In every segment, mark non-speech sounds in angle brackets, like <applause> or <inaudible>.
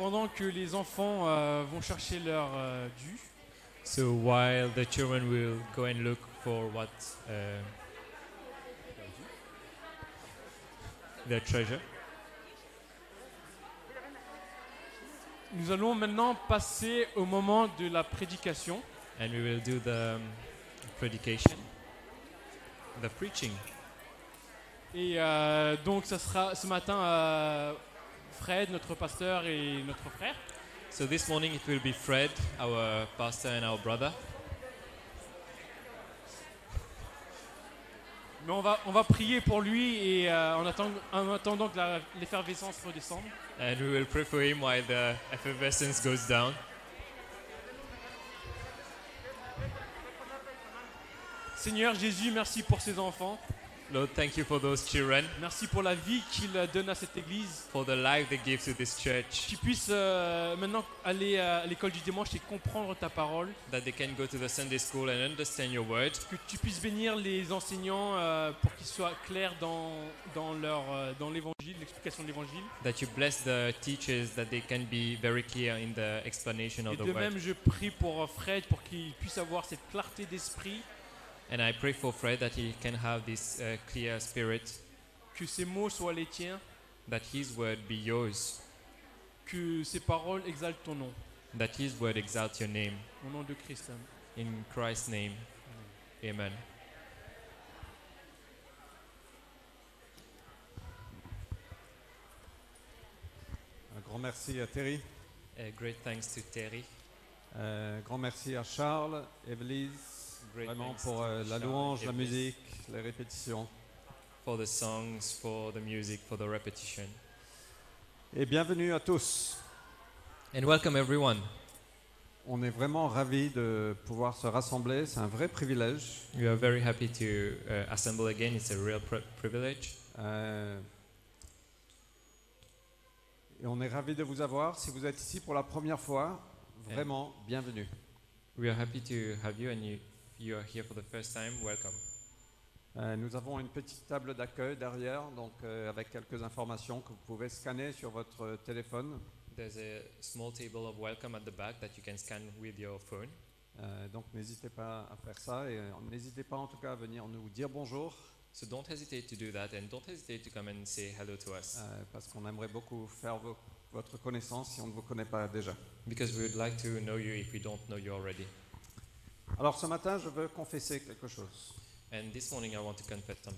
pendant que les enfants euh, vont chercher leur euh, dû, So while the children will go and look for what uh, their treasure, nous allons maintenant passer au moment de la prédication. and we will do the um, predication, the preaching. Et euh, donc, ça sera ce matin euh, Fred, notre pasteur, et notre frère. So this morning it will be Fred, our pastor and our brother. Mais on va, on va prier pour lui et euh, en, attend- en attendant que l'effervescence redescende. And we will pray for him while the effervescence goes down. Seigneur Jésus, merci pour ces enfants. Lord, thank you for those children, Merci pour la vie qu'il donne à cette église. for the life they give to this church, Qu'ils puissent euh, maintenant aller à l'école du dimanche et comprendre ta parole. that they can go to the Sunday school and understand your word, Que tu puisses bénir les enseignants euh, pour qu'ils soient clairs dans, dans, leur, euh, dans l'évangile, l'explication de l'évangile. that you bless the teachers, that they can be very clear in the explanation Et of the de word. même, je prie pour euh, Fred pour qu'il puisse avoir cette clarté d'esprit, And I pray for Fred that he can have this uh, clear spirit, que ses mots soient les tiens, that his word be yours, que ses paroles exaltent ton nom. that his word exalt your name. Au nom de Christ. Amen. In Christ's name, amen. Un grand merci à Terry, Uh, great thanks to Terry. Euh, grand merci à Charles, Evelise, vraiment pour euh, la louange, la musique, les répétitions. For the songs, for the music, for the repetition. Et bienvenue à tous. And welcome everyone. On est vraiment ravis de pouvoir se rassembler, c'est un vrai privilège. We are very happy to uh, assemble again. It's a real pri- privilege. Euh, et on est ravis de vous avoir. Si vous êtes ici pour la première fois, vraiment bienvenue. We are happy to have you, and you, you are here for the first time. Welcome. Euh, nous avons une petite table d'accueil derrière, donc euh, avec quelques informations que vous pouvez scanner sur votre téléphone. There's a small table of welcome at the back that you can scan with your phone. Euh, donc n'hésitez pas à faire ça et euh, n'hésitez pas en tout cas à venir nous dire bonjour So don't hesitate to do that, and don't hesitate to come and say hello to us, euh, parce qu'on aimerait beaucoup faire vo- votre connaissance si on ne vous connaît pas déjà. because we would like to know you if we don't know you already. Alors ce matin, je veux confesser quelque chose. And this morning I want to confess, some,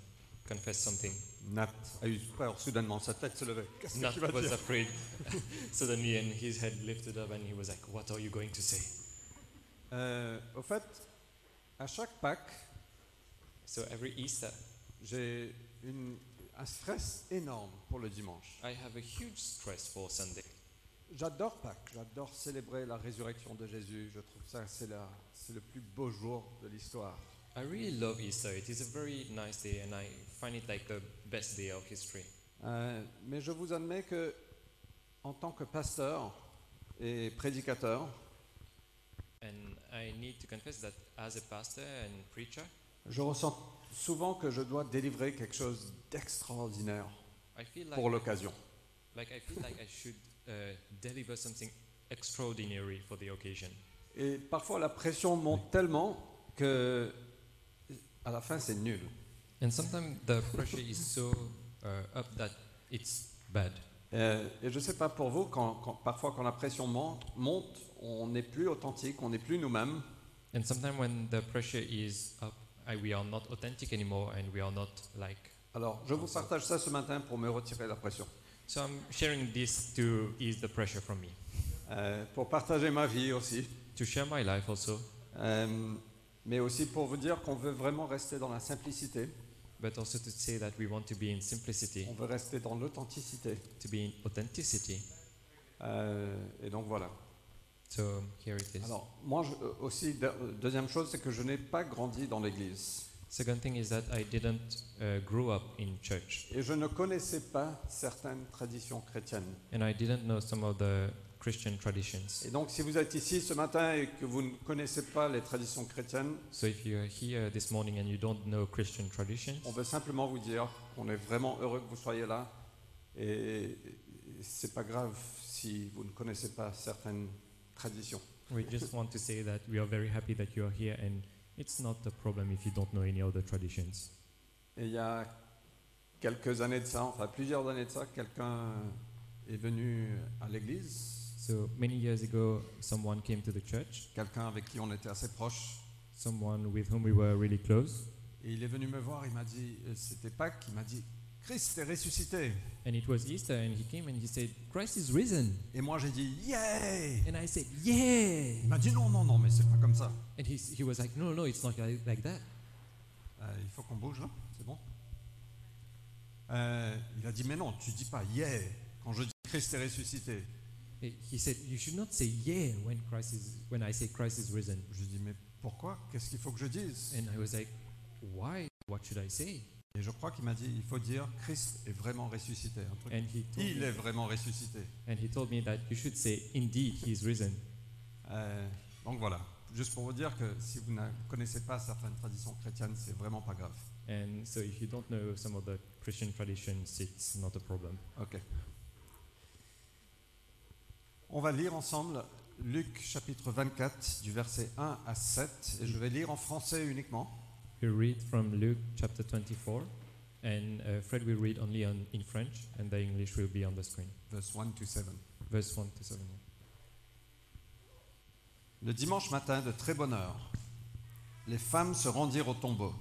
confess something. Nat a eu peur soudainement, sa tête se levait. Qu'est-ce que Nat tu vas was dire? afraid <laughs> suddenly, and his head lifted up, and he was like, "What are you going to say?" Euh, Au fait, à chaque Pâques, So every Easter, j'ai une- un stress énorme pour le dimanche. I have a huge stress for Sunday. J'adore Pâques, j'adore célébrer la résurrection de Jésus. Je trouve ça c'est le plus beau jour de l'histoire. I really love Easter. It is a very nice day, and I find it like the best day of history. Euh, mais je vous admets que, en tant que pasteur et prédicateur, And I need to confess that as a pastor and preacher, je ressens souvent que je dois délivrer quelque chose d'extraordinaire like pour l'occasion. like I feel like I should uh, deliver something extraordinary for the occasion. Et parfois la pression monte tellement que, à la fin, c'est nul. And sometimes the pressure is so uh, up that it's bad. Euh, et je ne sais pas pour vous, quand, quand- parfois quand la pression monte, monte on n'est plus authentique, on n'est plus nous-mêmes. And sometimes when the pressure is up, I, we are not authentic anymore, and we are not like. Alors, je vous partage ça ce matin pour me retirer la pression. So I'm sharing this to ease the pressure from me, Euh, pour partager ma vie aussi. to share my life also, Euh, mais aussi pour vous dire qu'on veut vraiment rester dans la simplicité, but also to say that we want to be in simplicity, on veut rester dans l'authenticité. to be in authenticity. Euh, et donc voilà. So here it is. Alors, moi je- euh, aussi, de- deuxième chose, c'est que je n'ai pas grandi dans l'église. Second thing is that I didn't uh, grow up in church, Et je ne connaissais pas certaines traditions chrétiennes. and I didn't know some of the Christian traditions. Et donc, si vous êtes ici ce matin et que vous ne connaissez pas les traditions chrétiennes, So if you're here this morning and you don't know Christian traditions, on veut simplement vous dire qu'on est vraiment heureux que vous soyez là. Et c'est pas grave si vous ne connaissez pas certaines traditions. We just want to say that we are very happy that you are here, and it's not a problem if you don't know any other traditions. Et il y a quelques années de ça, enfin plusieurs années de ça, quelqu'un est venu à l'église, So many years ago, someone came to the church, quelqu'un avec qui on était assez proche, someone with whom we were really close, et il est venu me voir, il m'a dit, euh, c'était Pâques, il m'a dit, Christ est ressuscité. and it was Easter, and he came and he said, Christ is risen. Et moi j'ai dit, yeah And I said, Yeah. Il m'a dit, non, non, non, mais c'est pas comme ça. And he, he was like, No, no, it's not like, like that. Euh, il faut qu'on bouge là, c'est bon? Euh, Il a dit, mais non, tu dis pas yeah quand je dis Christ est ressuscité. He he said, You should not say yeah when Christ is when I say Christ is risen. Je lui ai dit, mais pourquoi? Qu'est-ce qu'il faut que je dise? And I was like, Why? What should I say? Et je crois qu'il m'a dit, il faut dire Christ est vraiment ressuscité. un truc. And he told Il me, est vraiment ressuscité. and he told me that you should say, Indeed, he is risen. Euh, donc voilà, juste pour vous dire que si vous ne connaissez pas certaines traditions chrétiennes, c'est vraiment pas grave. And so if you don't know some of the Christian traditions, it's not a problem. Ok. On va lire ensemble Luc chapitre 24 du verset 1 à 7 et je vais lire en français uniquement. We read from Luke chapter 24, and uh, Fred will read only on, in French, and the English will be on the screen. Verse 1 to 7. Verse 1 to 7. Le dimanche matin, de très bonne heure, les femmes se rendirent au tombeau,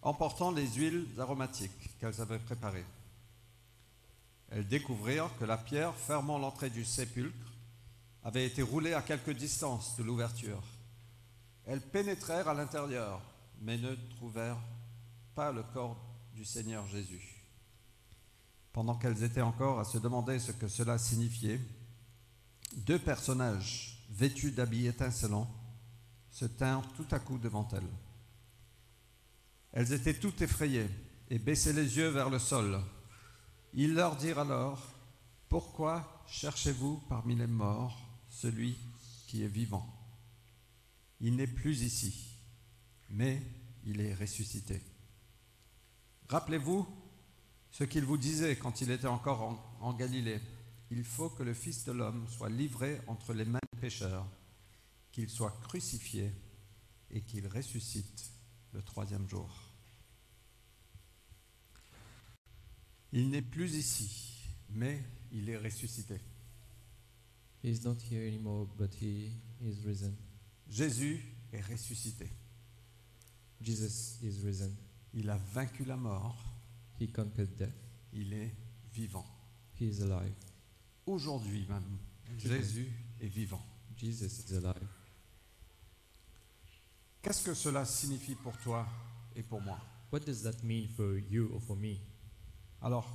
emportant les huiles aromatiques qu'elles avaient préparées. Elles découvrirent que la pierre fermant l'entrée du sépulcre avait été roulée à quelque distance de l'ouverture. Elles pénétrèrent à l'intérieur, mais ne trouvèrent pas le corps du Seigneur Jésus. Pendant qu'elles étaient encore à se demander ce que cela signifiait, deux personnages vêtus d'habits étincelants se tinrent tout à coup devant elles. Elles étaient toutes effrayées et baissaient les yeux vers le sol. Ils leur dirent alors, Pourquoi cherchez-vous parmi les morts celui qui est vivant? Il n'est plus ici, mais il est ressuscité. Rappelez-vous ce qu'il vous disait quand il était encore en, en Galilée. Il faut que le Fils de l'homme soit livré entre les mains des pécheurs, qu'il soit crucifié et qu'il ressuscite le troisième jour. Il n'est plus ici, mais il est ressuscité. He is not here anymore, but he is risen. Jésus est ressuscité. Jesus is risen. Il a vaincu la mort. He conquered death. Il est vivant. He is alive. Aujourd'hui même, Jésus est vivant. Jesus is alive. Qu'est-ce que cela signifie pour toi et pour moi? What does that mean for you or for me? Alors,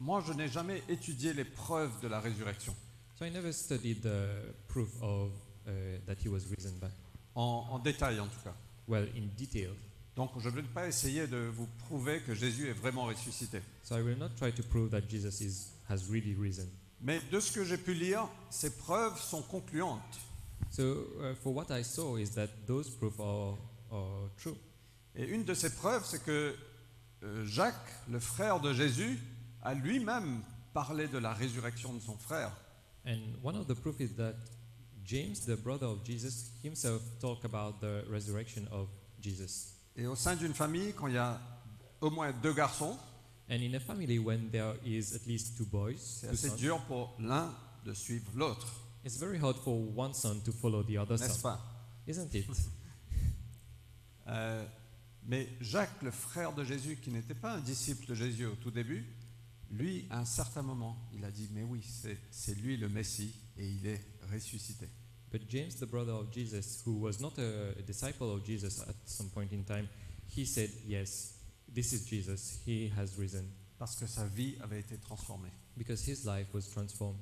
moi, je n'ai jamais étudié les preuves de la résurrection. So I never studied the proof of uh, that he was risen. En, en détail en tout cas. Well, in detail. Donc je ne vais pas essayer de vous prouver que Jésus est vraiment ressuscité. So I will not try to prove that Jesus is has really risen. Mais de ce que j'ai pu lire, ces preuves sont concluantes. So uh, for what I saw is that those proofs are, are true. Et une de ces preuves, c'est que euh, Jacques, le frère de Jésus, a lui-même parlé de la résurrection de son frère. And one of the proof is that James, the brother of Jesus, himself talked about the resurrection of Jesus. Et au sein d'une famille, quand il y a au moins deux garçons, And in a family, when there is at least two boys, c'est assez sons, dur pour l'un de suivre l'autre, it's very hard for one son to follow the other n'est-ce son, pas? isn't it? <laughs> Euh, Mais Jacques, le frère de Jésus, qui n'était pas un disciple de Jésus au tout début, lui, à un certain moment, il a dit, mais oui, c'est- c'est lui le Messie, et il est ressuscité. But James, the brother of Jesus, who was not a, disciple of Jesus at some point in time, he said, Yes, this is Jesus. He has risen. Parce que sa vie avait été transformée. Because his life was transformed.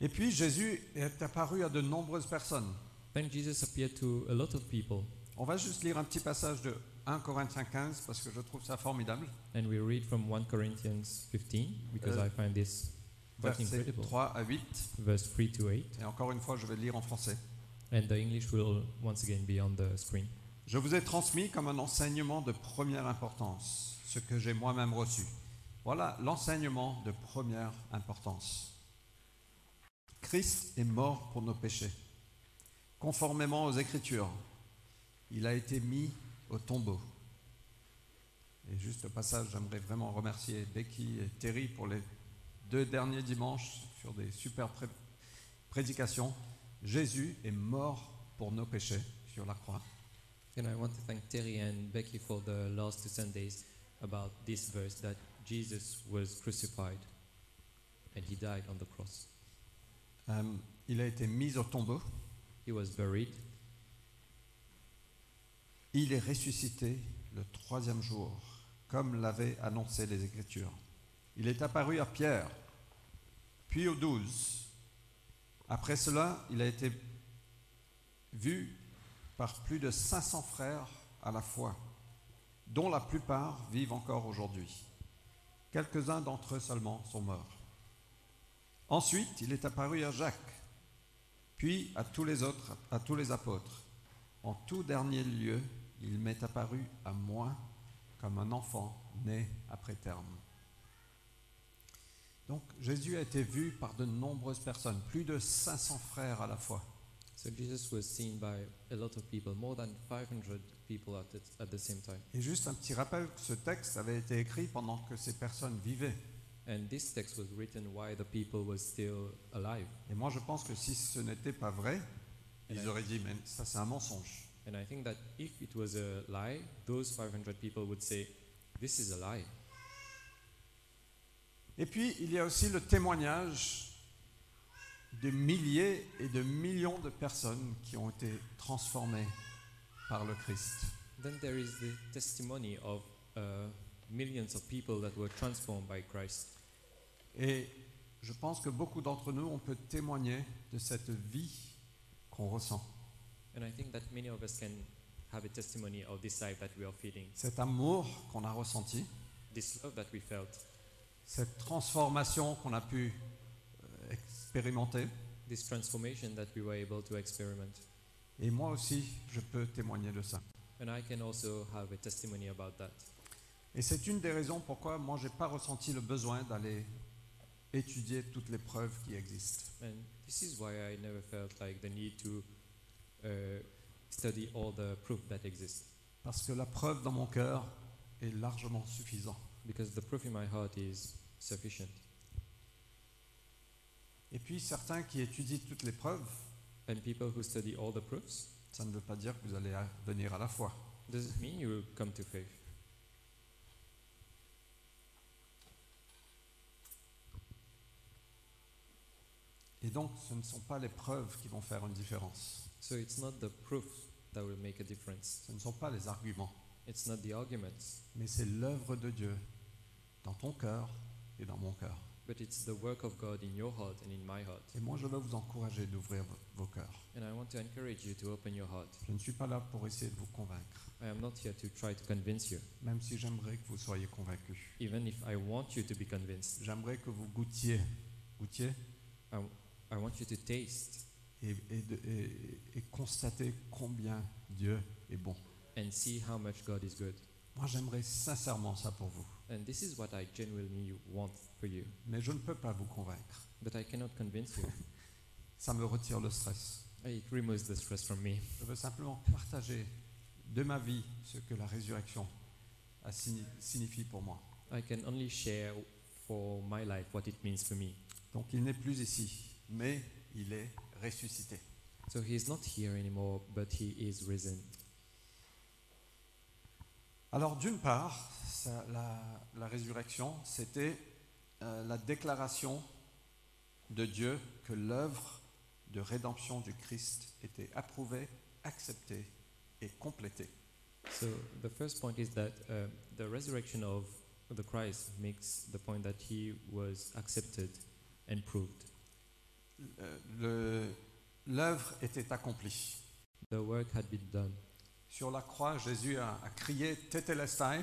Et puis Jésus est apparu à de nombreuses personnes. Then Jesus appeared to a lot of people. On va juste lire un petit passage de 1 Corinthiens 15 parce que je trouve ça formidable. And we read from 1 Corinthians 15, because Euh, I find this incredible. 3 à 8. Verse 3 to 8. Et encore une fois, je vais le lire en français. And the English will once again be on the screen. Je vous ai transmis comme un enseignement de première importance ce que j'ai moi-même reçu. Voilà l'enseignement de première importance. Christ est mort pour nos péchés. Conformément aux Écritures, il a été mis au tombeau. Et juste au passage, j'aimerais vraiment remercier Becky et Terry pour les deux derniers dimanches sur des super pré- prédications. Jésus est mort pour nos péchés sur la croix. And I want to thank Terry and Becky for the last two Sundays about this verse that Jesus was crucified and he died on the cross. Euh, il a été mis au tombeau. He was buried. Il est ressuscité le troisième jour, comme l'avaient annoncé les Écritures. Il est apparu à Pierre, puis aux douze. Après cela, il a été vu par plus de 500 frères à la fois, dont la plupart vivent encore aujourd'hui. Quelques-uns d'entre eux seulement sont morts. Ensuite, il est apparu à Jacques, puis à tous les autres, à tous les apôtres. En tout dernier lieu, il m'est apparu à moi comme un enfant né après terme. Donc Jésus a été vu par de nombreuses personnes, plus de 500 frères à la fois. So Jesus was seen by a lot of people, more than 500 people at the, at the same time. Et juste un petit rappel, ce texte avait été écrit pendant que ces personnes vivaient. And this text was written while the people were still alive. Et moi je pense que si ce n'était pas vrai, ils Ouais. auraient dit, mais ça c'est un mensonge. And I think that if it was a lie, those 500 people would say, This is a lie. Et puis il y a aussi le témoignage de milliers et de millions de personnes qui ont été transformées par le Christ. Then there is the testimony of uh, millions of people that were transformed by Christ. Et je pense que beaucoup d'entre nous, on peut témoigner de cette vie qu'on ressent, And I think that many of us can have a testimony of this life that we are feeling, cet amour qu'on a ressenti, this love that we felt, cette transformation qu'on a pu euh, expérimenter. this transformation that we were able to experiment. Et moi aussi, je peux témoigner de ça. And I can also have a testimony about that. Et c'est une des raisons pourquoi moi, je n'ai pas ressenti le besoin d'aller étudier toutes les preuves qui existent. And this is why I never felt like the need to uh, study all the proof that exists. Parce que la preuve dans mon cœur est largement suffisante. Because the proof in my heart is sufficient. Et puis certains qui étudient toutes les preuves, And people who study all the proofs, ça ne veut pas dire que vous allez venir à la foi. does it mean you will come to faith? Et donc, ce ne sont pas les preuves qui vont faire une différence. So it's not the proof that will make a difference. Ce ne sont pas les arguments, It's not the arguments, mais c'est l'œuvre de Dieu dans ton cœur et dans mon cœur. but it's the work of God in your heart and in my heart. Et moi, je veux vous encourager d'ouvrir vo- vos cœurs. And I want to encourage you to open your heart. Je ne suis pas là pour essayer de vous convaincre, I am not here to try to convince you, même si j'aimerais que vous soyez convaincus. even if I want you to be convinced. J'aimerais que vous goûtiez, goûtiez I want you to taste et, et de- et- et constater combien Dieu est bon. and see how much God is good. Moi, j'aimerais sincèrement ça pour vous, And this is what I genuinely want for you. mais je ne peux pas vous convaincre. But I cannot convince you. Ça me retire le stress. It removes the stress from me. Je veux simplement partager de ma vie ce que la résurrection signifie pour moi. I can only share for my life what it means for me. Donc il n'est plus ici, mais il est ressuscité. So he is not here anymore, but he is risen. Alors d'une part, ça- la, la résurrection, c'était euh, la déclaration de Dieu que l'œuvre de rédemption du Christ était approuvée, acceptée et complétée. So the first point is that uh, the resurrection of the Christ makes the point that he was accepted and proved. Euh, L'œuvre était accomplie. The work had been done. Sur la croix, Jésus a, a crié Tetelestai,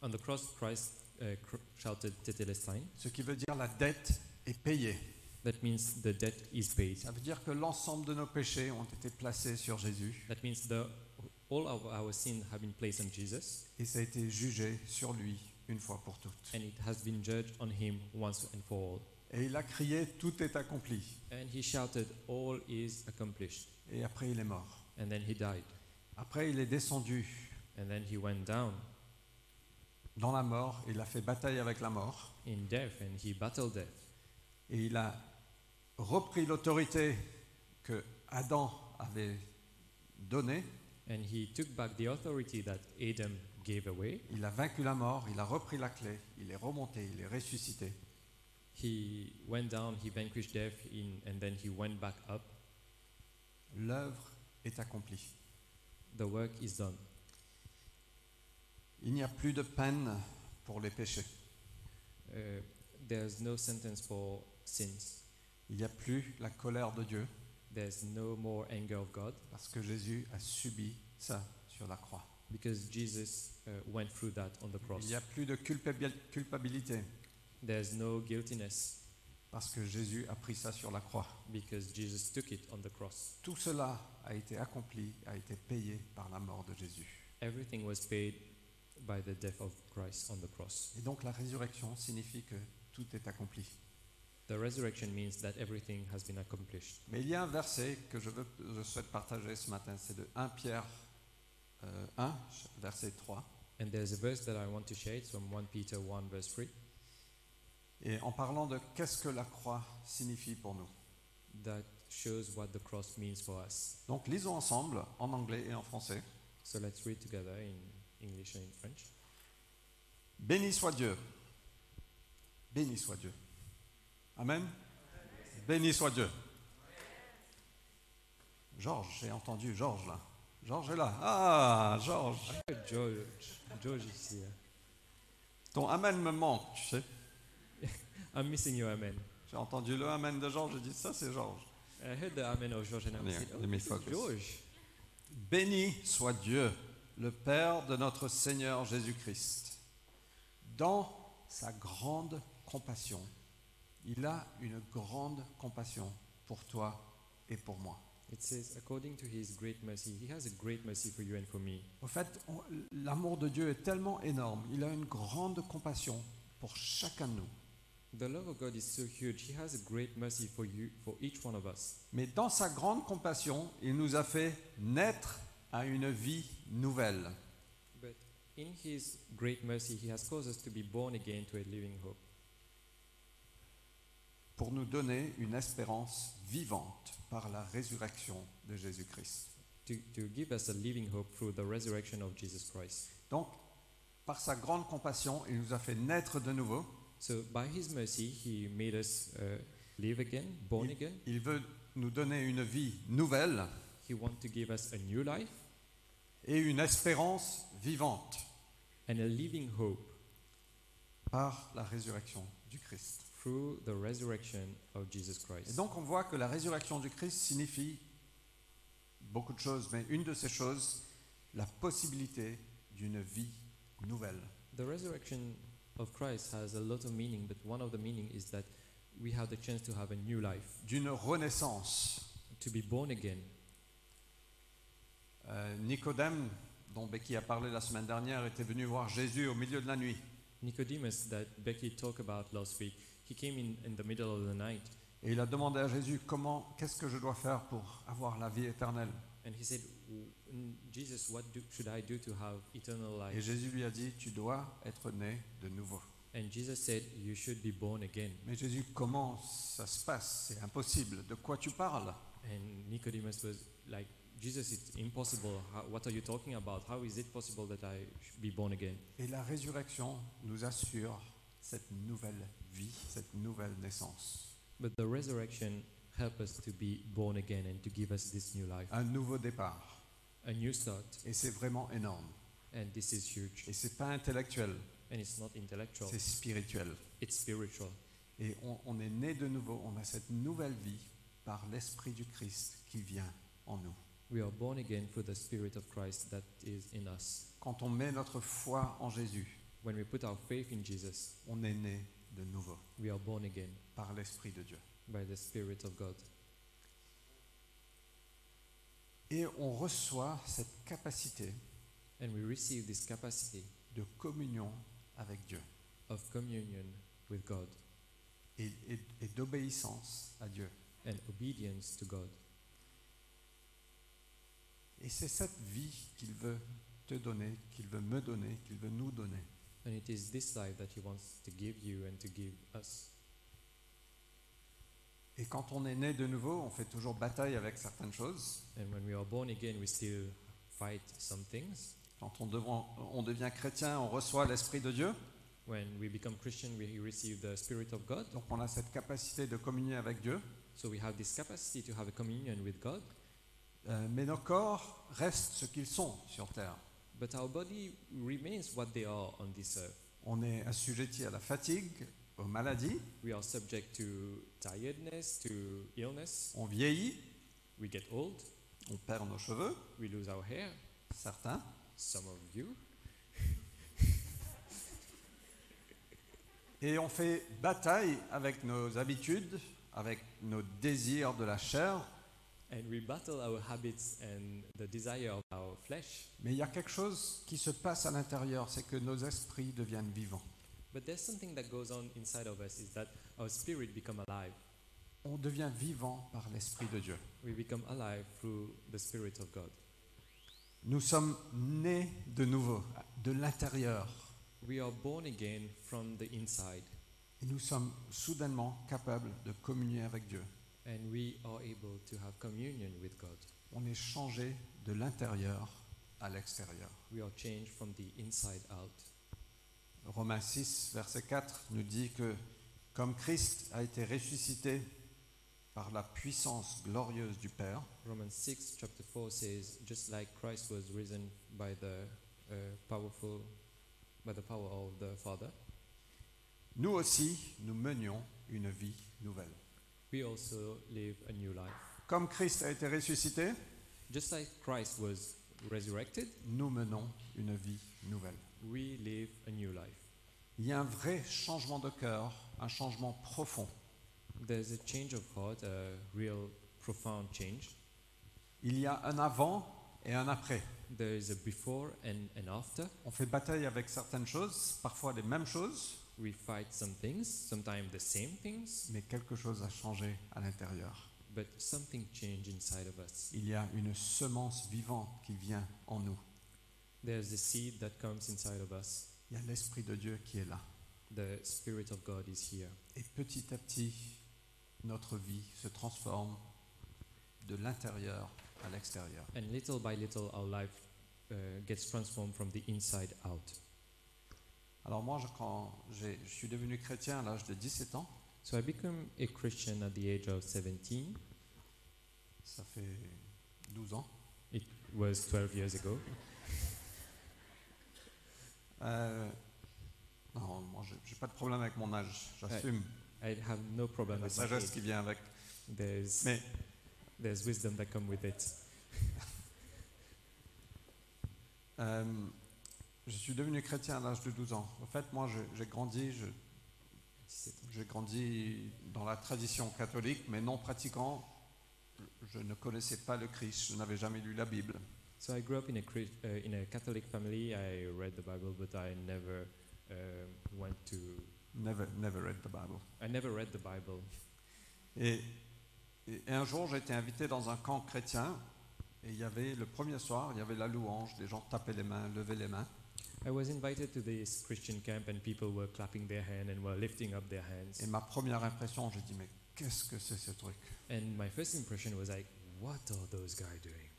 On the cross, Christ uh, shouted Tetelestai. ce qui veut dire la dette est payée. That means the debt is paid. Ça veut dire que l'ensemble de nos péchés ont été placés sur Jésus That means the all of our sins have been placed on Jesus, et ça a été jugé sur lui une fois pour toutes. and it has been judged on him once and for all. Et il a crié, tout est accompli. And he shouted, All is accomplished. Et après, il est mort. And then he died. Après, il est descendu And then he went down dans la mort. Il a fait bataille avec la mort. in death and he battled death. Et il a repris l'autorité que Adam avait donnée. And he took back the authority that Adam gave away. Il a vaincu la mort. Il a repris la clé. Il est remonté. Il est ressuscité. He went down, he vanquished death, in, and then he went back up. L'œuvre est accomplie. The work is done. Il n'y a plus de peine pour les péchés. Uh, there's no sentence for sins. Il n'y a plus la colère de Dieu There's no more anger of God parce que Jésus a subi ça sur la croix. because Jesus uh, went through that on the cross. Il n'y a plus de culpabil- culpabilité There's no guiltiness parce que Jésus a pris ça sur la croix. because Jesus took it on the cross. Tout cela a été accompli, a été payé par la mort de Jésus. Everything was paid by the death of Christ on the cross. Et donc la résurrection signifie que tout est accompli. The resurrection means that everything has been accomplished. Mais il y a un verset que je, veux, je souhaite partager ce matin, c'est de 1 Pierre euh, 1, verset 3. And there's a verse that I want to share. It's from 1 Peter 1, verse 3, Et en parlant de qu'est-ce que la croix signifie pour nous. that shows what the cross means for us. Donc lisons ensemble en anglais et en français. So let's read together in English and in French. Béni soit Dieu. Béni soit Dieu. Amen. Béni soit Dieu. Georges, j'ai entendu Georges là. Georges est là. Ah, Georges. George, George here. Ton Amen me manque, tu sais. I'm missing your amen. J'ai entendu le Amen de Georges, j'ai dit ça c'est Georges. I heard the amen of George and I said, oh, this is. George. Béni soit Dieu, le Père de notre Seigneur Jésus-Christ. Dans sa grande compassion, il a une grande compassion pour toi et pour moi. It says, according to his great mercy, he has a great mercy for you and for me. Au fait, l'amour de Dieu est tellement énorme, il a une grande compassion pour chacun de nous. The love of God is so huge. He has a great mercy for you, for each one of us. Mais dans sa grande compassion, il nous a fait naître à une vie nouvelle. But in his great mercy, he has caused us to be born again to a living hope, pour nous donner une espérance vivante par la résurrection de Jésus-Christ. to, to give us a living hope through the resurrection of Jesus Christ. Donc, par sa grande compassion, il nous a fait naître de nouveau. So by his mercy, he made us uh, live again, born again. Il veut nous donner une vie nouvelle He wants to give us a new life et une espérance vivante and a living hope par la résurrection du Christ. through the resurrection of Jesus Et Christ. donc, on voit que la résurrection du Christ signifie beaucoup de choses, mais une de ces choses, la possibilité d'une vie nouvelle. The resurrection of Christ has a lot of meaning, but one of the meaning is that we have the chance to have a new life, d'une renaissance. to be born again. Euh, Nicodème, dont Becky a parlé la semaine dernière, était venu voir Jésus au milieu de la nuit. Nicodemus, that Becky talked about last week, he came in in the middle of the night Et il a demandé à Jésus, comment, qu'est-ce que je dois faire pour avoir la vie éternelle? And he said, "W- mm, Jesus, what do, should I do to have eternal Et life? Jésus lui a dit, tu dois être né de nouveau. And Jesus said, You should be born again. Mais Jésus, comment ça se passe? C'est impossible. De quoi tu parles? And Nicodemus was like, Jesus, it's impossible. How, what are you talking about? How is it possible that I should be born again? Et la résurrection nous assure cette nouvelle vie, cette nouvelle naissance. But the resurrection helped us to be born again and to give us this new life, Un nouveau départ. A new start. Et c'est vraiment énorme. And this is huge. Et c'est pas intellectuel, And it's not intellectual, c'est spirituel. it's spiritual. Et on, on est né de nouveau, on a cette nouvelle vie par l'Esprit du Christ qui vient en nous. We are born again through the Spirit of Christ that is in us. Quand on met notre foi en Jésus, When we put our faith in Jesus, on est né de nouveau we are born again par l'Esprit de Dieu. by the Spirit of God. Et on reçoit cette capacité And we receive this capacity de communion avec Dieu of communion with God et, et- et d'obéissance à Dieu. and obedience to God. Et c'est cette vie qu'il veut te donner, qu'il veut me donner, qu'il veut nous donner. And it is this life that He wants to give you and to give us. Et quand on est né de nouveau, on fait toujours bataille avec certaines choses. And when we are born again, we still fight some things. Quand on, devient chrétien, on reçoit l'Esprit de Dieu. When we become Christian, we receive the Spirit of God. Donc on a cette capacité de communier avec Dieu. So we have this capacity to have a communion with God. Euh, mais nos corps restent ce qu'ils sont sur Terre. But our body remains what they are on this earth. On est assujetti à la fatigue, aux maladies, We are subject to tiredness, to illness. on vieillit, We get old. on perd nos cheveux, We lose our hair. certains. Some of you. <laughs> Et on fait bataille avec nos habitudes, avec nos désirs de la chair. And we battle our habits and the desire of our flesh. Mais il y a quelque chose qui se passe à l'intérieur, c'est que nos esprits deviennent vivants. But there's something that goes on inside of us is that our spirit become alive. On devient vivant par l'Esprit de Dieu. We become alive through the Spirit of God. Nous sommes nés de nouveau, de l'intérieur. We are born again from the inside, Et nous sommes soudainement capables de communier avec Dieu. and we are able to have communion with God. On est changé de l'intérieur à l'extérieur. We are changed from the inside out. Romains 6, verset 4 nous dit que comme Christ a été ressuscité par la puissance glorieuse du Père, Romans 6, chapter 4 says, just like Christ was risen by the uh, powerful, by the power of the Father, nous aussi, nous menions une vie nouvelle. we also live a new life. Comme Christ a été ressuscité, Just like Christ was resurrected, nous menons une vie nouvelle. We live a new life. Il y a un vrai changement de cœur, un changement profond. There's a change of heart, a real profound change. Il y a un avant et un après. There is a before and an after. On fait bataille avec certaines choses, parfois les mêmes choses, We fight some things, sometimes the same things, mais quelque chose a changé à l'intérieur. but something changed inside of us. Il y a une semence vivante qui vient en nous. There's a seed that comes inside of us. Il y a l'Esprit de Dieu qui est là. The Spirit of God is here. Et petit à petit, notre vie se transforme de l'intérieur à l'extérieur. And little by little, our life uh, gets transformed from the inside out. Alors moi, je, quand je suis devenu chrétien à l'âge de 17 ans, So I became a Christian at the age of 17. ça fait 12 ans. It was 12 years ago. Euh, non, moi, j'ai- pas de problème avec mon âge, j'assume I have no problem la with sagesse age. qui vient avec. There's, Mais there's wisdom that comes with it. <laughs> euh, je suis devenu chrétien à l'âge de 12 ans. En fait, moi, j'ai grandi, j'ai grandi dans la tradition catholique, mais non pratiquant. Je ne connaissais pas le Christ, je n'avais jamais lu la Bible. So I grew up in a, uh, in a Catholic family. I read the Bible, but I never um, went to. Never, never read the Bible. I never read the Bible. Et, et un jour, j'ai été invité dans un camp chrétien, et il y avait le premier soir, il y avait la louange, les gens tapaient les mains, levaient les mains. I was invited to this Christian camp, and people were clapping their hand and were lifting up their hands. Et ma première impression, j'ai dit, mais qu'est-ce que c'est ce truc? And my first impression was like, what are those guys doing?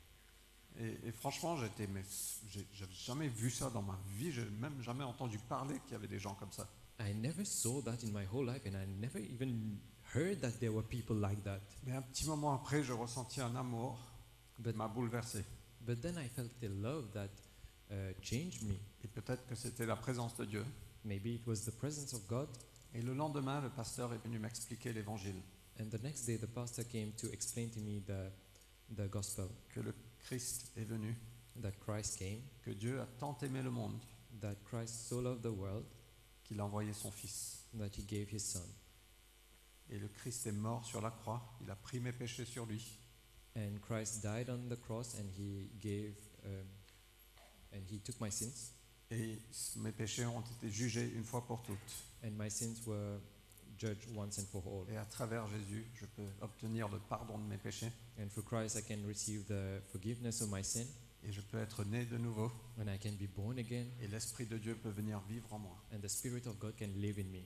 Et, et franchement, j'étais, mais j'ai j'avais jamais vu ça dans ma vie, j'ai même jamais entendu parler qu'il y avait des gens comme ça. I never saw that in my whole life, and I never even heard that there were people like that. Mais un petit moment après, je ressentis un amour qui But, m'a bouleversé. but then I felt a love that uh, changed me. Et peut-être que c'était la présence de Dieu. Maybe it was the presence of God. Et le lendemain, le pasteur est venu m'expliquer l'évangile, And the next day, the pastor came to explain to me the, the gospel que le Christ est venu, that Christ came, que Dieu a tant aimé le monde that Christ so loved the world qu'il a envoyé son Fils. that he gave his son. Et le Christ est mort sur la croix, il a pris mes péchés sur lui. And Christ died on the cross and he gave, um, and he took my sins. Et mes péchés ont été jugés une fois pour toutes. and my sins were judged once and for all. Et à travers Jésus, je peux obtenir le pardon de mes péchés And through Christ, I can receive the forgiveness of my sin, et je peux être né de nouveau. and I can be born again, Et l'Esprit de Dieu peut venir vivre en moi. and the Spirit of God can live in me.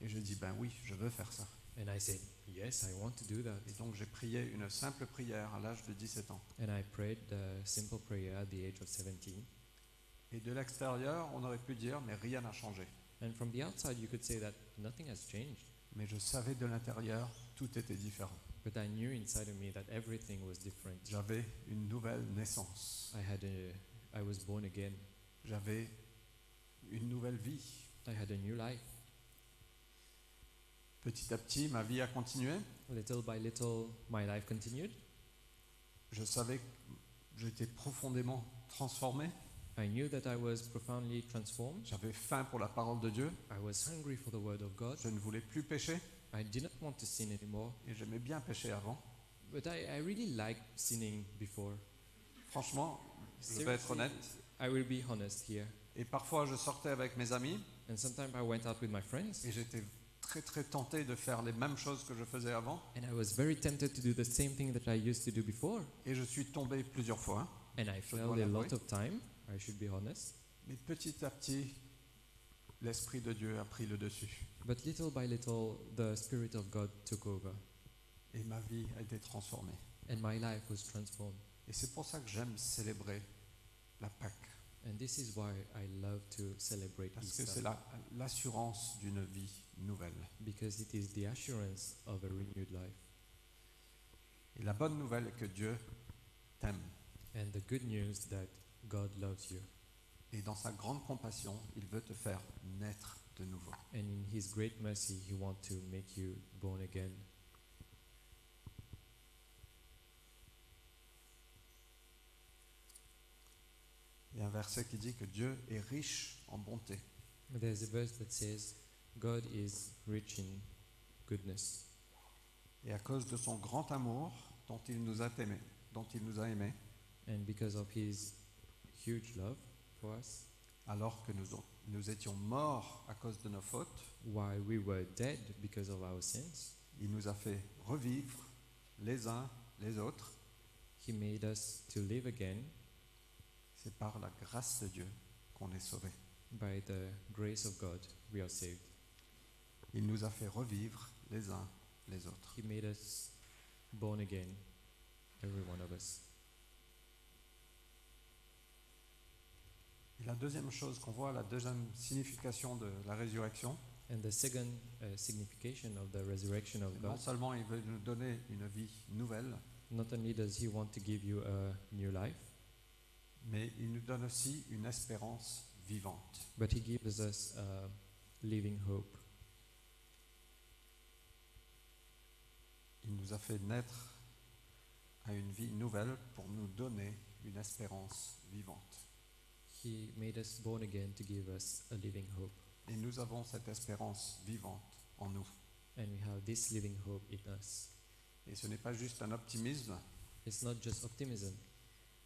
Et je dis, ben oui, je veux faire ça. And I said, Yes, I want to do that. Et donc j'ai prié une simple prière à l'âge de 17 ans. And I prayed the simple prayer at the age of 17. Et de l'extérieur, on aurait pu dire, mais rien n'a changé. And from the outside, you could say that nothing has changed. Mais je savais de l'intérieur, tout était différent. But I knew inside of me that everything was different. J'avais une nouvelle naissance. I had a, I was born again. J'avais une nouvelle vie. I had a new life. Petit à petit, ma vie a continué. Little by little, my life continued. Je savais que j'étais profondément transformé. I knew that I was profoundly transformed. J'avais faim pour la parole de Dieu. I was hungry for the word of God. Je ne voulais plus pécher. I did not want to sin anymore. Et j'aimais bien pécher avant. But I, I really liked sinning before. Franchement, je vais être honnête. I will be honest here. Et parfois, je sortais avec mes amis And sometimes I went out with my friends, et j'étais très très tenté de faire les mêmes choses que je faisais avant. and I was very tempted to do the same thing that I used to do before. Et je suis tombé plusieurs fois. And I failed a lot of time, I should be honest. Mais petit à petit, l'Esprit de Dieu a pris le dessus. But little by little, the Spirit of God took over, Et ma vie a été transformée. and my life was transformed. Et c'est pour ça que j'aime célébrer la Pâque. And this is why I love to celebrate Parce que Easter, c'est la- l'assurance d'une vie nouvelle. because it is the assurance of a renewed life. Et la bonne nouvelle est que Dieu t'aime. And the good news that God loves you, Et dans sa grande compassion, il veut te faire naître de nouveau. and in His great mercy, He wants to make you born again. Il y a un verset qui dit que Dieu est riche en bonté. There's a verse that says, God is rich in goodness. Et à cause de son grand amour dont il nous a aimés, dont il nous a aimés, And because of his huge love for us, alors que nous, nous étions morts à cause de nos fautes, while we were dead because of our sins, il nous a fait revivre les uns les autres. he made us to live again C'est par la grâce de Dieu qu'on est sauvé. by the grace of God. We are saved. Il nous a fait revivre les uns les autres. He made us born again, every one of us. Et la deuxième chose qu'on voit, la deuxième signification de la résurrection, And the second uh, signification of the resurrection of non seulement il veut nous donner une vie nouvelle, not only does he want to give you a new life, mais il nous donne aussi une espérance vivante. but he gives us a living hope. Il nous a fait naître à une vie nouvelle pour nous donner une espérance vivante. He made us born again to give us a living hope. Et nous avons cette espérance vivante en nous. And we have this living hope in us. Et ce n'est pas juste un optimisme, It's not just optimism,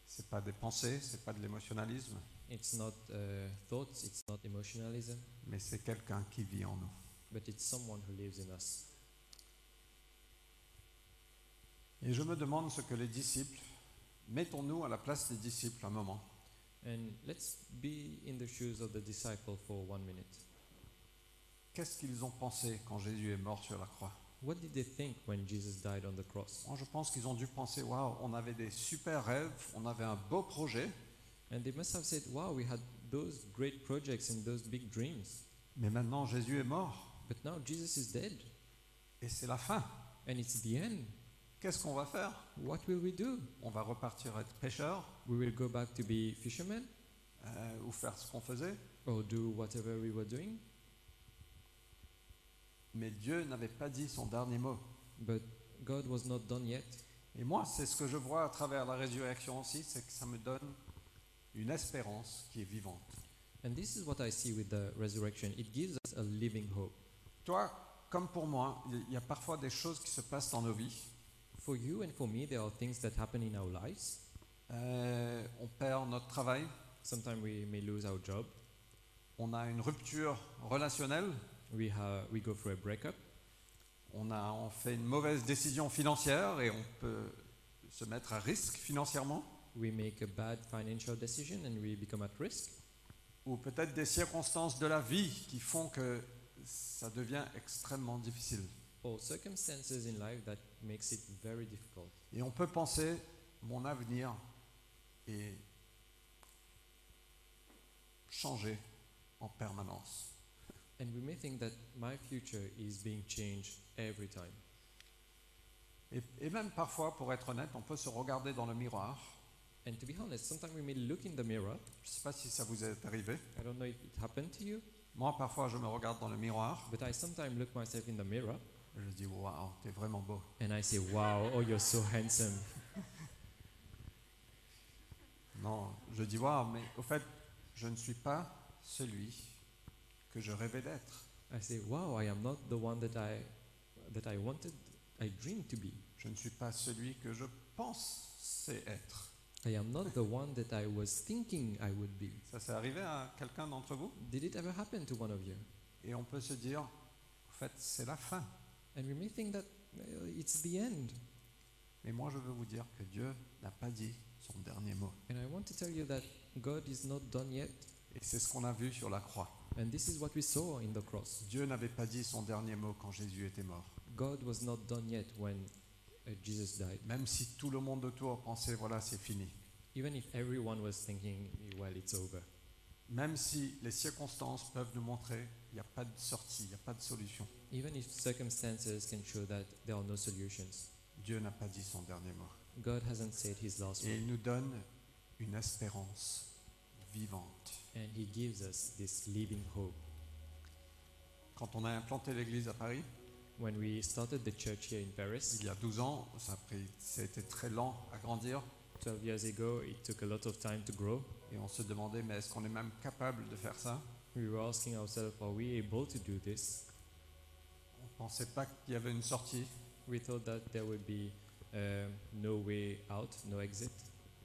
c'est pas des pensées, c'est pas de l'émotionnalisme, it's not uh, thoughts, it's not emotionalism, mais c'est quelqu'un qui vit en nous. but it's someone who lives in us. Et je me demande ce que les disciples, mettons-nous à la place des disciples un moment. And let's be in the shoes of the disciple for one minute. Qu'est-ce qu'ils ont pensé quand Jésus est mort sur la croix? What did they think when Jesus died on the cross? Moi, je pense qu'ils ont dû penser waouh, on avait des super rêves, on avait un beau projet, And they must have said, Wow, we had those great projects and those big dreams. mais maintenant Jésus est mort But now Jesus is dead et c'est la fin. and it's the end. Qu'est-ce qu'on va faire? What will we do? On va repartir être pêcheurs We will go back to be fishermen euh, ou faire ce qu'on faisait. or do whatever we were doing? Mais Dieu n'avait pas dit son dernier mot. But God was not done yet. Et moi, c'est ce que je vois à travers la résurrection aussi, c'est que ça me donne une espérance qui est vivante. And this is what I see with the resurrection. It gives us a living hope. Toi, comme pour moi, il y a parfois des choses qui se passent dans nos vies. For you and for me, there are things that happen in our lives. Euh, on perd notre travail, sometimes we may lose our job. on a une rupture relationnelle, We, ha- we go through a breakup. on, a, on fait une mauvaise décision financière et on peut se mettre à risque financièrement, We make a bad financial decision and we become at risk. ou peut-être des circonstances de la vie qui font que ça devient extrêmement difficile. Or circumstances in life that makes it very difficult. Et on peut penser, mon avenir est changé en permanence. And we may think that my future is being changed every time. Et, et même parfois, pour être honnête, on peut se regarder dans le miroir. And to be honest, sometimes we may look in the mirror. Je ne sais pas si ça vous est arrivé. I don't know if it happened to you, Moi, parfois, je me regarde dans le miroir but I sometimes look myself in the mirror je dis, waouh, t'es vraiment beau. and I say, wow, oh, you're so handsome. Non, je dis, waouh, mais au fait, je ne suis pas celui que je rêvais d'être. I say, wow, I am not the one that I, that I wanted, I dreamed to be. Je ne suis pas celui que je pensais être. I am not the one that I was thinking I would be. Ça s'est arrivé à quelqu'un d'entre vous? Did it ever happen to one of you? Et on peut se dire, en fait, c'est la fin. And we may think that uh, it's the end. Mais moi, je veux vous dire que Dieu n'a pas dit son dernier mot. And I want to tell you that God is not done yet. Et c'est ce qu'on a vu sur la croix. And this is what we saw in the cross. Dieu n'avait pas dit son dernier mot quand Jésus était mort. God was not done yet when uh, Jesus died. Même si tout le monde autour pensait, voilà, c'est fini. Even if everyone was thinking, well, it's over. Même si les circonstances peuvent nous montrer, il n'y a pas de sortie, il n'y a pas de solution. Even if circumstances can show that there are no solutions. Dieu n'a pas dit son dernier mot. God hasn't said his last Et word. il nous donne une espérance vivante. And he gives us this living hope. Quand on a implanté l'église à Paris, When we started the church here in Paris, il y a 12 ans, ça a, pris, ça a été très lent à grandir. 12 years ago, it took a lot of time to grow. Et on se demandait, mais est-ce qu'on est même capable de faire ça? We were asking ourselves, are we able to do this? On ne pensait pas qu'il y avait une sortie. We thought that there would be uh, no way out, no exit.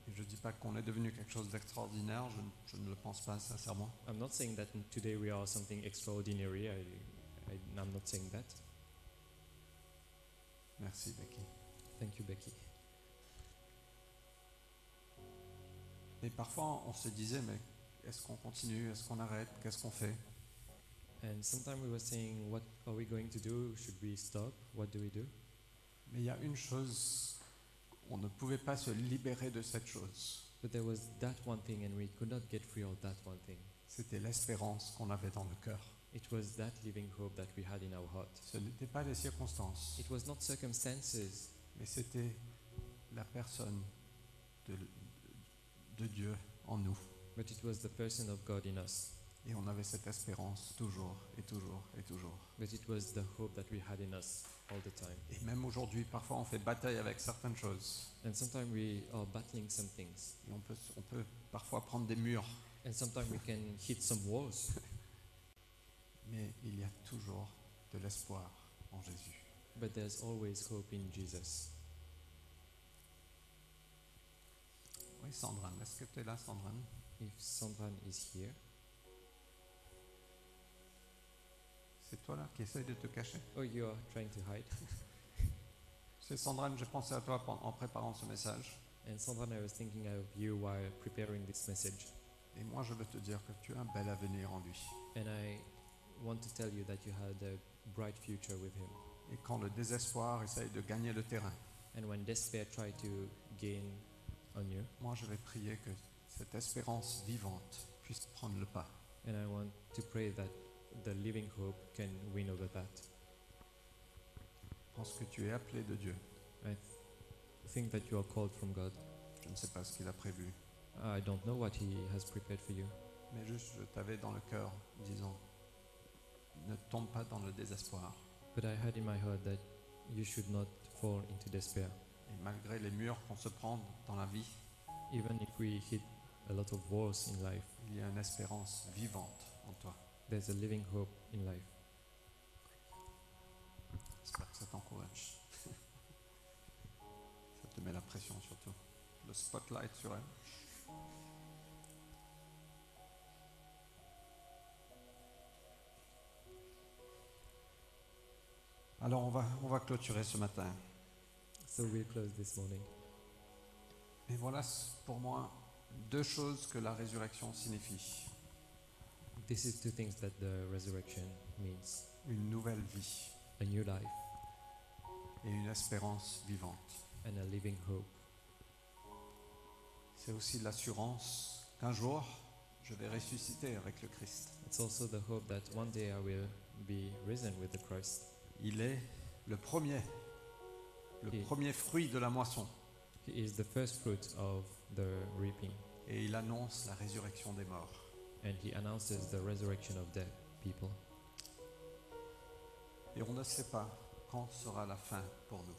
Et je ne dis pas qu'on est devenu quelque chose d'extraordinaire, je, ne- je ne le pense pas sincèrement. I'm not saying that today we are something extraordinary. I, I, I'm not saying that. Merci Becky. Thank you, Becky. Et parfois on se disait, mais est-ce qu'on continue, est-ce qu'on arrête, qu'est-ce qu'on fait? And sometimes we were saying, what are we going to do? Should we stop? What do we do? Mais il y a une chose, on ne pouvait pas se libérer de cette chose. But there was that one thing, and we could not get free of that one thing. C'était l'espérance qu'on avait dans le cœur. It was that living hope that we had in our heart. Ce n'était pas les circonstances, It was not circumstances, mais c'était la personne de, de Dieu en nous. but it was the person of God in us. Et on avait cette espérance toujours et toujours et toujours. But it was the hope that we had in us all the time. Et même aujourd'hui, parfois on fait bataille avec certaines choses. And sometimes we are battling some things. Et on peut, on peut parfois prendre des murs, And sometimes we can hit some walls. <laughs> mais il y a toujours de l'espoir en Jésus. But there's always hope in Jesus. Oui, Sandrine, est-ce que tu es là, Sandrine? If Sandran is here, C'est toi là qui essaye de te cacher oh, you are trying to hide. <laughs> C'est Sandrine, j'ai pensé à toi en préparant ce message. And Sandran, I was thinking of you while preparing this message. Et moi, je veux te dire que tu as un bel avenir en lui. And I want to tell you that you had a bright future with him. Et quand le désespoir essaye de gagner le terrain, And when despair tried to gain on you, moi, je vais prier que cette espérance vivante puisse prendre le pas. and I want to pray that the living hope can win over that. Je pense que tu es appelé de Dieu. I th- think that you are called from God. Je ne sais pas ce qu'il a prévu, I don't know what He has prepared for you, mais juste je t'avais dans le cœur disant, ne tombe pas dans le désespoir. but I had in my heart that you should not fall into despair. Et malgré les murs qu'on se prend dans la vie, Even if we hit a lot of walls in life, il y a une espérance vivante en toi there's a living hope in life. J'espère que ça t'encourage. <laughs> ça te met la pression surtout. Le spotlight sur elle. Alors on va, on va clôturer ce matin. So we'll close this morning. Et voilà pour moi deux choses que la résurrection signifie. This is two things that the resurrection means Une nouvelle vie a new life et une espérance vivante. and a living hope. C'est aussi l'assurance qu'un jour, je vais ressusciter avec le Christ. It's also the hope that one day I will be risen with the Christ. Il est le premier, le Et- premier fruit de la moisson. He is the first fruit of the reaping, Et il annonce la résurrection des morts. And he announces the resurrection of dead people. Et on ne sait pas quand sera la fin pour nous.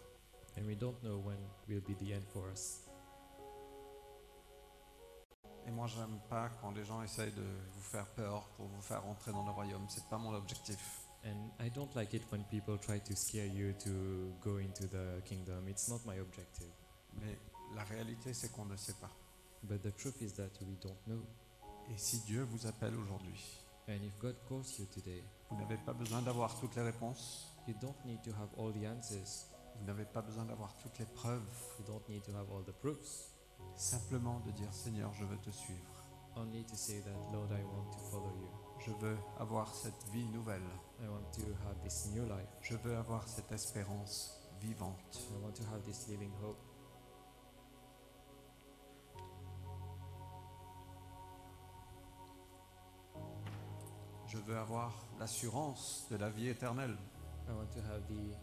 And we don't know when will be the end for us. Et moi, j'aime pas quand les gens essayent de vous faire peur pour vous faire entrer dans le royaume. C'est pas mon objectif. And I don't like it when people try to scare you to go into the kingdom. It's not my objective. Mais la réalité, c'est qu'on ne sait pas. But the truth is that we don't know. Et si Dieu vous appelle aujourd'hui, And if God calls you today, vous n'avez pas besoin d'avoir toutes les réponses. you don't need to have all the answers. Vous n'avez pas besoin d'avoir toutes les preuves. You don't need to have all the proofs. Simplement de dire Seigneur, je veux te suivre. Only to say that, Lord, I want to follow you. Je veux avoir cette vie nouvelle. I want to have this new life. Je veux avoir cette espérance vivante. I want to have this living hope. Je veux avoir l'assurance de la vie éternelle. I want to have the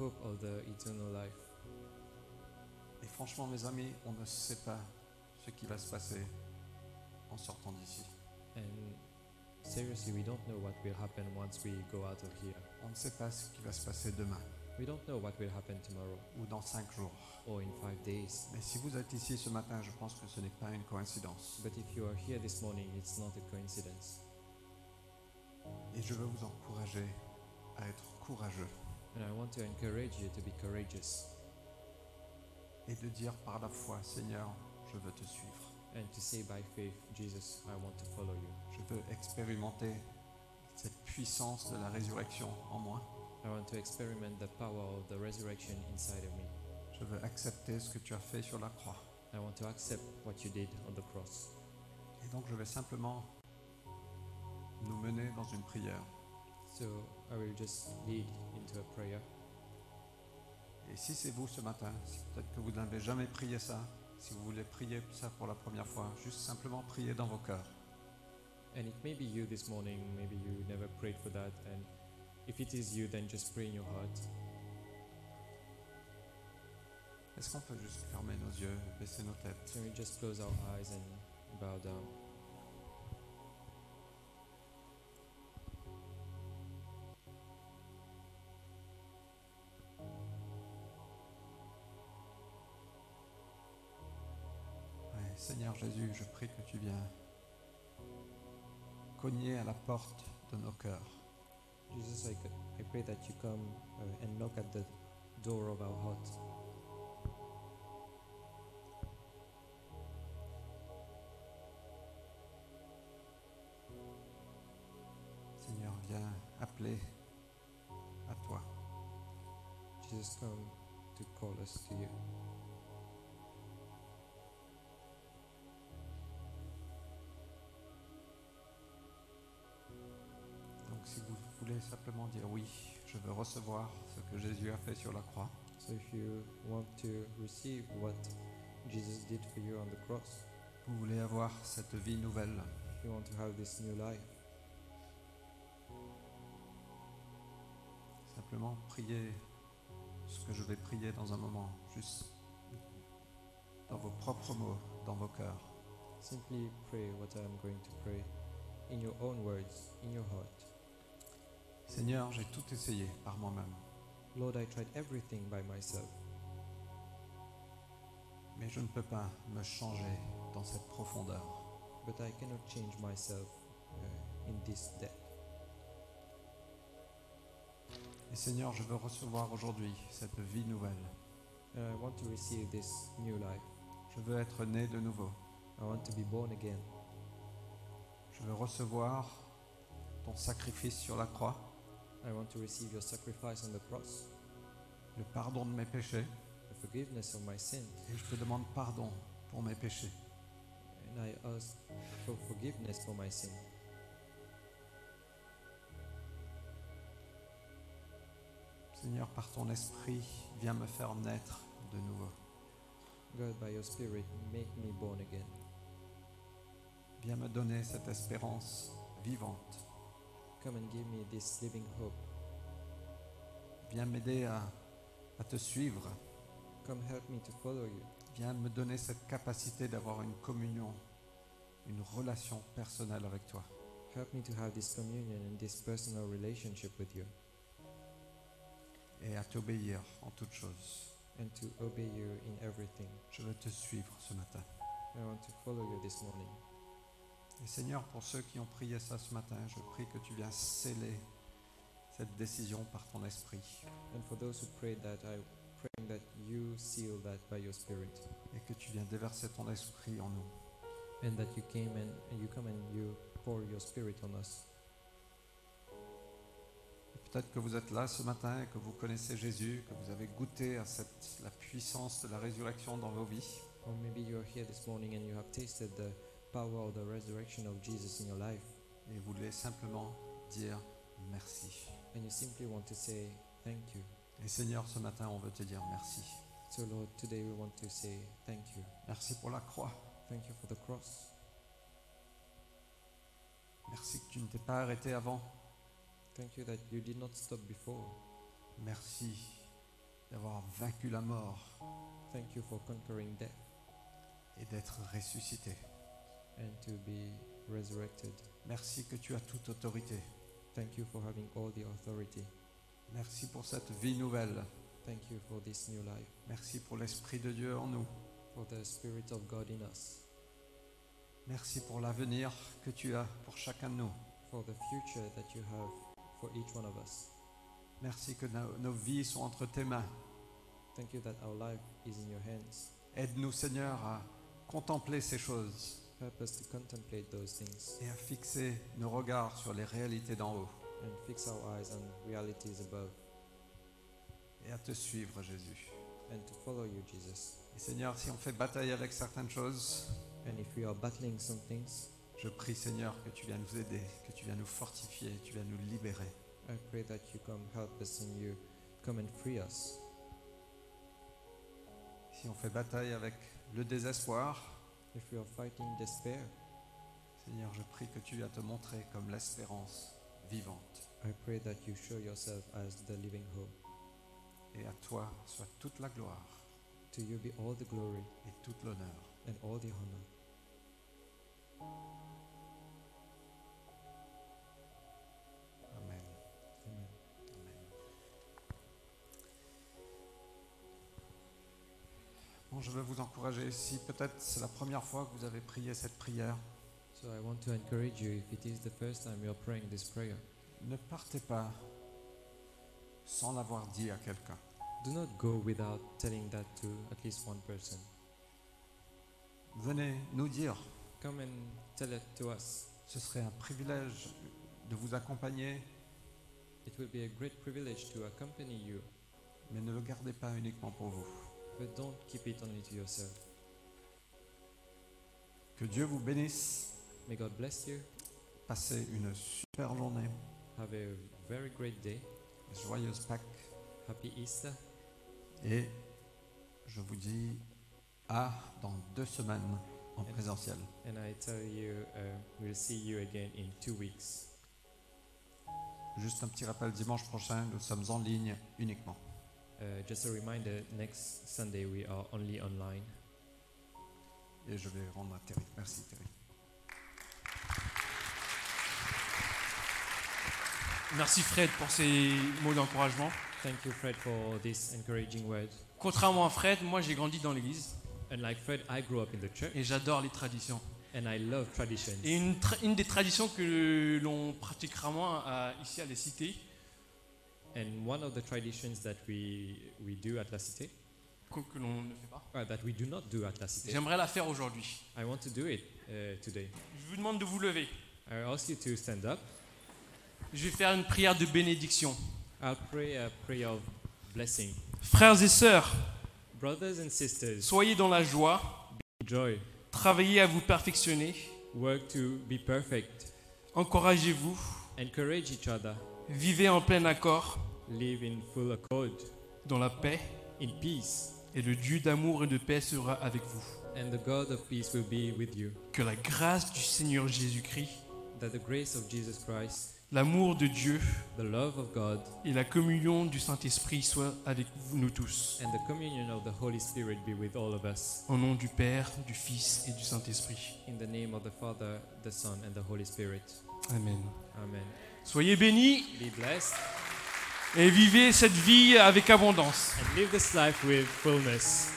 hope of the eternal life. Et franchement, mes amis, on ne sait pas ce qui va se passer en sortant d'ici. And seriously, we don't know what will happen once we go out of here. On ne sait pas ce qui va se passer demain We don't know what will happen tomorrow ou dans cinq jours. or in five days. Mais si vous êtes ici ce matin, je pense que ce n'est pas une coïncidence. But if you are here this morning, it's not a coincidence. Et je veux vous encourager à être courageux And I want to encourage you to be courageous et de dire par la foi, Seigneur, je veux te suivre. and to say by faith, Jesus, I want to follow you. Je veux expérimenter cette puissance de la résurrection en moi. I want to experiment the power of the resurrection inside of me. Je veux accepter ce que tu as fait sur la croix. I want to accept what you did on the cross. Et donc je vais simplement nous mener dans une prière. So I will just lead into a prayer. Et si c'est vous ce matin, peut-être que vous n'avez jamais prié ça, si vous voulez prier ça pour la première fois, juste simplement prier dans vos cœurs. And it may be you this morning, maybe you never prayed for that. And if it is you, then just pray in your heart. Est-ce qu'on peut juste fermer nos yeux, baisser nos têtes? Can we just close our eyes and bow down? Jésus, je prie que tu viens cogner à la porte de nos cœurs. Jesus, I, I pray that you come uh, and knock at the door of our heart. Seigneur, viens appeler à toi. Jesus, come to call us to you. Voulez simplement dire oui, je veux recevoir ce que Jésus a fait sur la croix, So if you want to receive what Jesus did for you on the cross, vous voulez avoir cette vie nouvelle, if you want to have this new life, simplement priez ce que je vais prier dans un moment, juste dans vos propres mots, dans vos cœurs. simply pray what I am going to pray in your own words, in your heart. Seigneur, j'ai tout essayé par moi-même, Lord, I tried everything by myself, mais je ne peux pas me changer dans cette profondeur. but I cannot change myself uh, in this depth. Et Seigneur, je veux recevoir aujourd'hui cette vie nouvelle. And I want to receive this new life. Je veux être né de nouveau. I want to be born again. Je veux recevoir ton sacrifice sur la croix. I want to receive your sacrifice on the cross, le pardon de mes péchés, the forgiveness of my sin, et je te demande pardon pour mes péchés. and I ask for forgiveness for my sin. Seigneur, par ton esprit, viens me faire naître de nouveau. God, by your Spirit, make me born again. Viens me donner cette espérance vivante. Come and give me this living hope. Viens m'aider à, à te suivre. Come help me to follow you. Viens me donner cette capacité d'avoir une communion, une relation personnelle avec toi. Help me to have this communion and this personal relationship with you et à t'obéir en toutes choses. and to obey you in everything. Je veux te suivre ce matin. I want to follow you this morning. Et Seigneur, pour ceux qui ont prié ça ce matin, je prie que tu viens sceller cette décision par ton esprit And for those who prayed that, I pray that you seal that by your Spirit et que tu viens déverser ton esprit en nous. and that you came and, and you come and you pour your Spirit on us. Peut-être que vous êtes là ce matin et que vous connaissez Jésus, que vous avez goûté à cette, la puissance de la résurrection dans vos vies. Or maybe you're here this morning and you have tasted the power of the resurrection of Jesus in your life Et vous voulez simplement dire merci. and you simply want to say thank you. Et Seigneur, ce matin, on veut te dire merci. So, Lord, today we want to say thank you. Merci pour la croix. Thank you for the cross. Merci que tu ne t'es pas arrêté avant. Thank you that you did not stop before. Merci d'avoir vaincu la mort Thank you for conquering death et d'être ressuscité. And to be resurrected. Merci que tu as toute autorité. Thank you for having all the authority. Merci pour cette vie nouvelle. Thank you for this new life, Merci pour l'Esprit de Dieu en nous. for the Spirit of God in us, Merci pour l'avenir que tu as pour chacun de nous. for the future that you have for each one of us. Merci que nos, nos vies sont entre tes mains. Thank you that our life is in your hands. Aide-nous, Seigneur, à contempler ces choses Help us to contemplate those things et à fixer nos regards sur les réalités d'en haut and fix our eyes on realities above et à te suivre, Jésus. and to follow you, Jesus. Et Seigneur, si on fait bataille avec certaines choses, And if we are battling some things, je prie, Seigneur, que tu viennes nous aider, que tu viennes nous fortifier, que tu viennes nous libérer. I pray that you come help us and you come and free us. Si on fait bataille avec le désespoir, If we are fighting despair, Seigneur, je prie que tu viennes te montrer comme l'espérance vivante. I pray that you show yourself as the living hope. Et à toi soit toute la gloire To you be all the glory et toute l'honneur. and all the honor. Je veux vous encourager, si peut-être c'est la première fois que vous avez prié cette prière, So I want to encourage you if it is the first time you are praying this prayer, ne partez pas sans l'avoir dit à quelqu'un. do not go without telling that to at least one person. Venez nous dire, Come and tell it to us. ce serait un privilège de vous accompagner, It will be a great privilege to accompany you, mais ne le gardez pas uniquement pour vous. But don't keep it only to yourself. Que Dieu vous bénisse, May God bless you. passez une super journée, Have a very great day. joyeuse Pâques, Happy Easter. et je vous dis à dans deux semaines en présentiel. And I tell you, uh, we'll see you again in two weeks. Juste un petit rappel, dimanche prochain, nous sommes en ligne uniquement. Uh, just a reminder, next Sunday we are only online. Et je vais rendre à Terry. Merci Terry. Merci Fred pour ces mots d'encouragement. Thank you, Fred, for this encouraging word. Contrairement à Fred, moi j'ai grandi dans l'église And like Fred, I grew up in the church et j'adore les traditions. and I love traditions. Et une, tra- une des traditions que l'on pratique rarement à- ici à les cités, And one of the traditions that we, we do at La Cité, que, que l'on ne fait pas, uh, that we do not do at La Cité, j'aimerais la faire aujourd'hui. I want to do it uh, today. Je vous demande de vous lever. I ask you to stand up Je vais faire une prière de bénédiction. I'll pray a prayer of blessing. Frères et sœurs, Brothers and sisters, soyez dans la joie, joy. travaillez à vous perfectionner, Work to be perfect. encouragez-vous, Encourage each other. Vivez en plein accord, Live in full accord, dans la paix, in peace, et le Dieu d'amour et de paix sera avec vous. and the God of peace will be with you. Que la grâce du Seigneur Jésus-Christ, That the grace of Jesus Christ, l'amour de Dieu the love of God, et la communion du Saint-Esprit soient avec nous tous. and the communion of the Holy Spirit be with all of us. Au nom du Père, du Fils et du Saint-Esprit. In the name of the Father, the Son, and the Holy Spirit. Amen. Amen. Soyez bénis Be blessed et vivez cette vie avec abondance. and live this life with fullness.